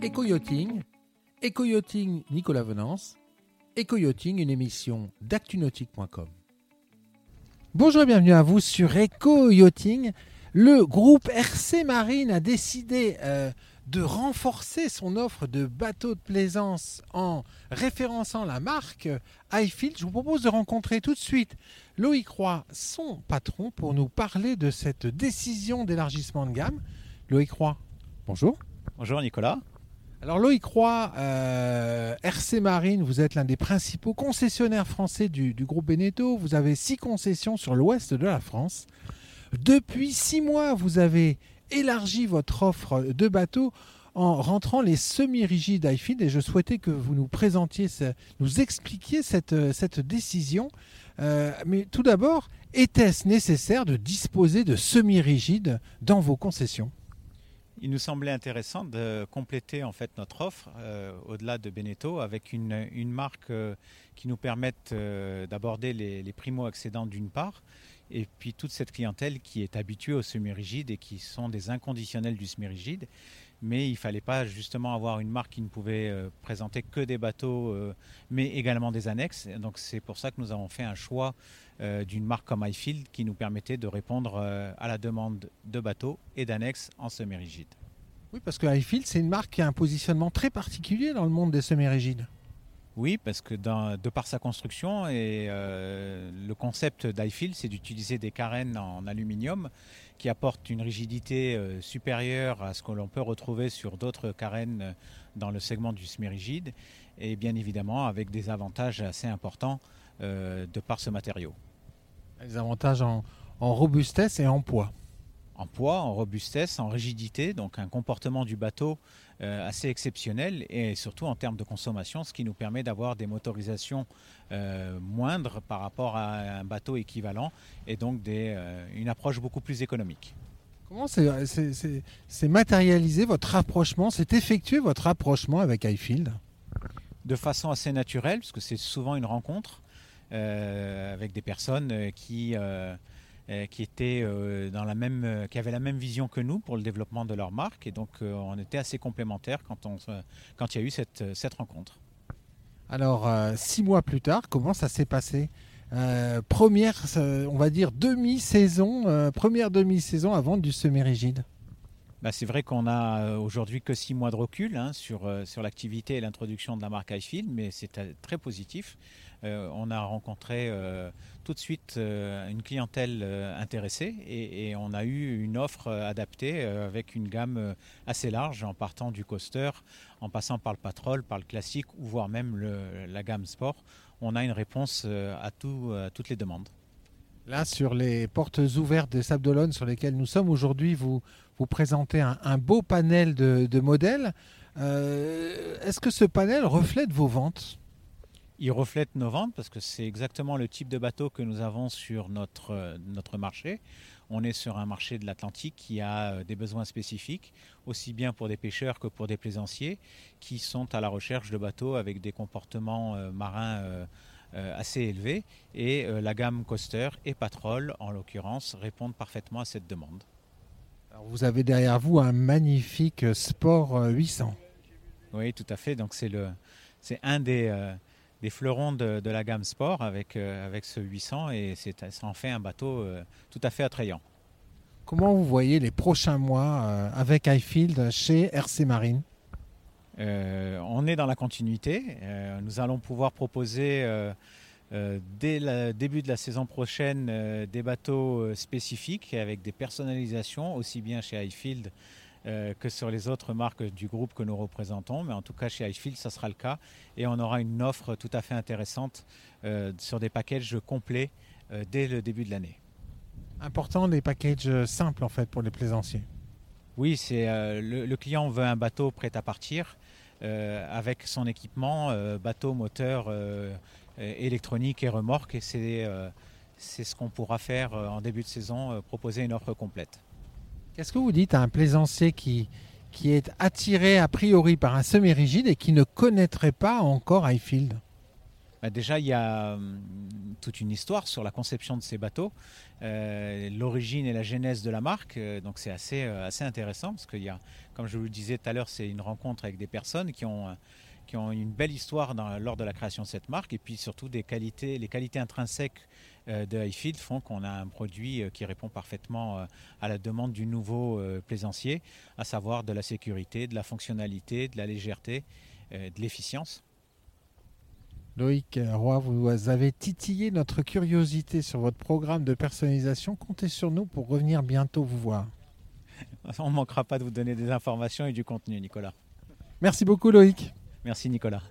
Éco-yachting, Éco-yachting Nicolas Venance, Éco-yachting, une émission d'actunautique.com. Bonjour et bienvenue à vous sur Éco-yachting. Le groupe RC Marine a décidé euh, de renforcer son offre de bateaux de plaisance en référençant la marque Highfield. Je vous propose de rencontrer tout de suite Loïc Roy, son patron, pour nous parler de cette décision d'élargissement de gamme. Loïc Roy, bonjour. Bonjour Nicolas. Alors Loïc Roy, euh, RC Marine, vous êtes l'un des principaux concessionnaires français du, groupe Beneteau. Vous avez six concessions sur l'ouest de la France. Depuis six mois, vous avez élargi votre offre de bateaux en rentrant les semi-rigides Highfield et je souhaitais que vous nous présentiez, nous expliquiez cette, cette décision. Euh, mais tout d'abord, était-ce nécessaire de disposer de semi-rigides dans vos concessions? Il nous semblait intéressant de compléter notre offre euh, au-delà de Beneteau avec une, une marque euh, qui nous permette euh, d'aborder les, les primo-accédants d'une part et puis toute cette clientèle qui est habituée au semi-rigide et qui sont des inconditionnels du semi-rigide. Mais il ne fallait pas justement avoir une marque qui ne pouvait euh, présenter que des bateaux, euh, mais également des annexes. Donc c'est pour ça que nous avons fait un choix euh, d'une marque comme Highfield qui nous permettait de répondre à la demande de bateaux et d'annexes en semi-rigide. Oui, parce que Highfield, c'est une marque qui a un positionnement très particulier dans le monde des semi-rigides. Oui, parce que de par sa construction et euh, le concept d'iField, c'est d'utiliser des carènes en aluminium qui apportent une rigidité euh, supérieure à ce que l'on peut retrouver sur d'autres carènes dans le segment du semi-rigide et bien évidemment avec des avantages assez importants euh, de par ce matériau. Les avantages en robustesse et en poids. En poids, en robustesse, en rigidité, donc un comportement du bateau euh, assez exceptionnel et surtout en termes de consommation, ce qui nous permet d'avoir des motorisations euh, moindres par rapport à un bateau équivalent et donc des, euh, une approche beaucoup plus économique. Comment c'est matérialisé votre rapprochement, c'est effectué votre rapprochement avec Highfield? De façon assez naturelle, parce que c'est souvent une rencontre avec des personnes qui qui étaient euh, dans la même, qui avaient la même vision que nous pour le développement de leur marque. Et donc, euh, on était assez complémentaires quand, on, quand il y a eu cette, cette rencontre. Alors, euh, six mois plus tard, comment ça s'est passé? Euh, Première, on va dire, demi-saison, euh, première demi-saison avant du semi-rigide. Bah, c'est vrai qu'on a aujourd'hui que six mois de recul hein, sur, sur l'activité et l'introduction de la marque iField, mais c'est très positif. Euh, on a rencontré euh, tout de suite euh, une clientèle intéressée et, on a eu une offre adaptée avec une gamme assez large en partant du coaster, en passant par le patrol, par le classique ou voire même la gamme sport. On a une réponse à, tout, à toutes les demandes. Là, sur les portes ouvertes des Sables d'Olonne sur lesquelles nous sommes aujourd'hui, vous, présentez un, beau panel de, modèles. Est-ce que ce panel reflète vos ventes? Il reflète nos ventes parce que c'est exactement le type de bateau que nous avons sur notre, notre marché. On est sur un marché de l'Atlantique qui a des besoins spécifiques, aussi bien pour des pêcheurs que pour des plaisanciers, qui sont à la recherche de bateaux avec des comportements marins assez élevés. Et la gamme Coaster et Patrol, en l'occurrence, répondent parfaitement à cette demande. Alors vous avez derrière vous un magnifique Sport 800. Oui, tout à fait. Donc c'est un des... Des fleurons de, de, la gamme sport avec, euh, avec ce 800 et ça en fait un bateau euh, tout à fait attrayant. Comment vous voyez les prochains mois euh, avec Highfield chez RC Marine? On est dans la continuité. Nous allons pouvoir proposer dès le début de la saison prochaine des bateaux spécifiques avec des personnalisations aussi bien chez Highfield euh, que sur les autres marques du groupe que nous représentons. Mais en tout cas, chez Highfield, ça sera le cas. Et on aura une offre tout à fait intéressante euh, sur des packages complets euh, dès le début de l'année. Important des packages simples en fait pour les plaisanciers. Oui, c'est le, le, client veut un bateau prêt à partir avec son équipement, bateau, moteur, électronique et remorque. Et c'est ce qu'on pourra faire en début de saison, proposer une offre complète. Qu'est-ce que vous dites à un plaisancier qui, est attiré a priori par un semi-rigide et qui ne connaîtrait pas encore Highfield? Bah, déjà, il y a hum, toute une histoire sur la conception de ces bateaux, euh, l'origine et la genèse de la marque. Euh, donc c'est assez, euh, assez intéressant parce qu'il y a, comme je vous le disais tout à l'heure, c'est une rencontre avec des personnes qui ont, qui ont une belle histoire lors de la création de cette marque et puis surtout des qualités, les qualités intrinsèques de Highfield font qu'on a un produit qui répond parfaitement à la demande du nouveau plaisancier, à savoir de la sécurité, de la fonctionnalité, de la légèreté, de l'efficience. Loïc Roy, vous avez titillé notre curiosité sur votre programme de personnalisation. Comptez sur nous pour revenir bientôt vous voir. On ne manquera pas de vous donner des informations et du contenu, Nicolas. Merci beaucoup, Loïc. Merci, Nicolas.